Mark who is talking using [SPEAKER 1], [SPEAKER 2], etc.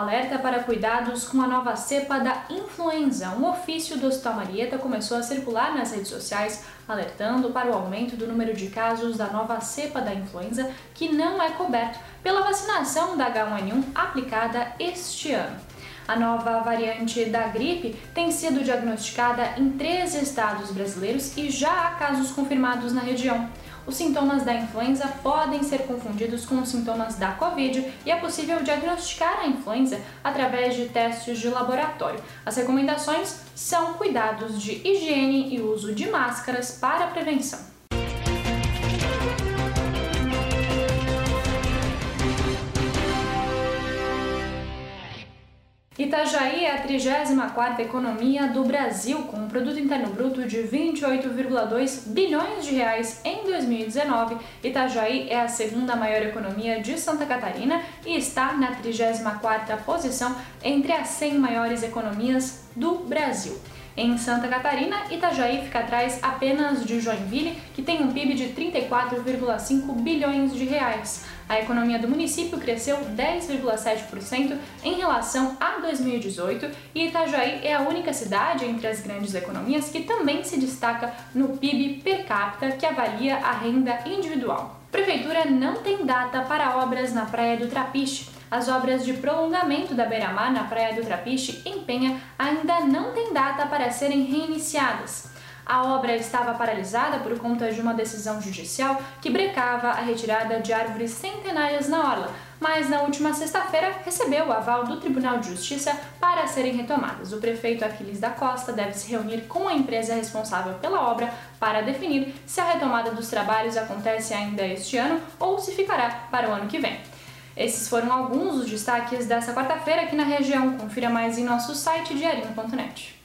[SPEAKER 1] alerta para cuidados com a nova cepa da influenza. Um ofício do Hospital Marieta começou a circular nas redes sociais, alertando para o aumento do número de casos da nova cepa da influenza, que não é coberto pela vacinação da H1N1 aplicada este ano. A nova variante da gripe tem sido diagnosticada em três estados brasileiros e já há casos confirmados na região os sintomas da influenza podem ser confundidos com os sintomas da Covid e é possível diagnosticar a influenza através de testes de laboratório. As recomendações são cuidados de higiene e uso de máscaras para prevenção. Itajaí é a 34ª economia do Brasil, com um produto interno bruto de 28,2 bilhões de reais em 2019. Itajaí é a segunda maior economia de Santa Catarina e está na 34ª posição entre as 100 maiores economias do Brasil. Em Santa Catarina, Itajaí fica atrás apenas de Joinville, que tem um PIB de 34,5 bilhões de reais. A economia do município cresceu 10,7% em relação a 2018 e Itajaí é a única cidade entre as grandes economias que também se destaca no PIB per capita, que avalia a renda individual. Prefeitura não tem data para obras na Praia do Trapiche. As obras de prolongamento da beira-mar na Praia do Trapiche, em Penha, ainda não têm data para serem reiniciadas. A obra estava paralisada por conta de uma decisão judicial que brecava a retirada de árvores centenárias na orla, mas na última sexta-feira recebeu o aval do Tribunal de Justiça para serem retomadas. O prefeito Aquiles da Costa deve se reunir com a empresa responsável pela obra para definir se a retomada dos trabalhos acontece ainda este ano ou se ficará para o ano que vem. Esses foram alguns dos destaques dessa quarta-feira aqui na região. Confira mais em nosso site diarinho.net.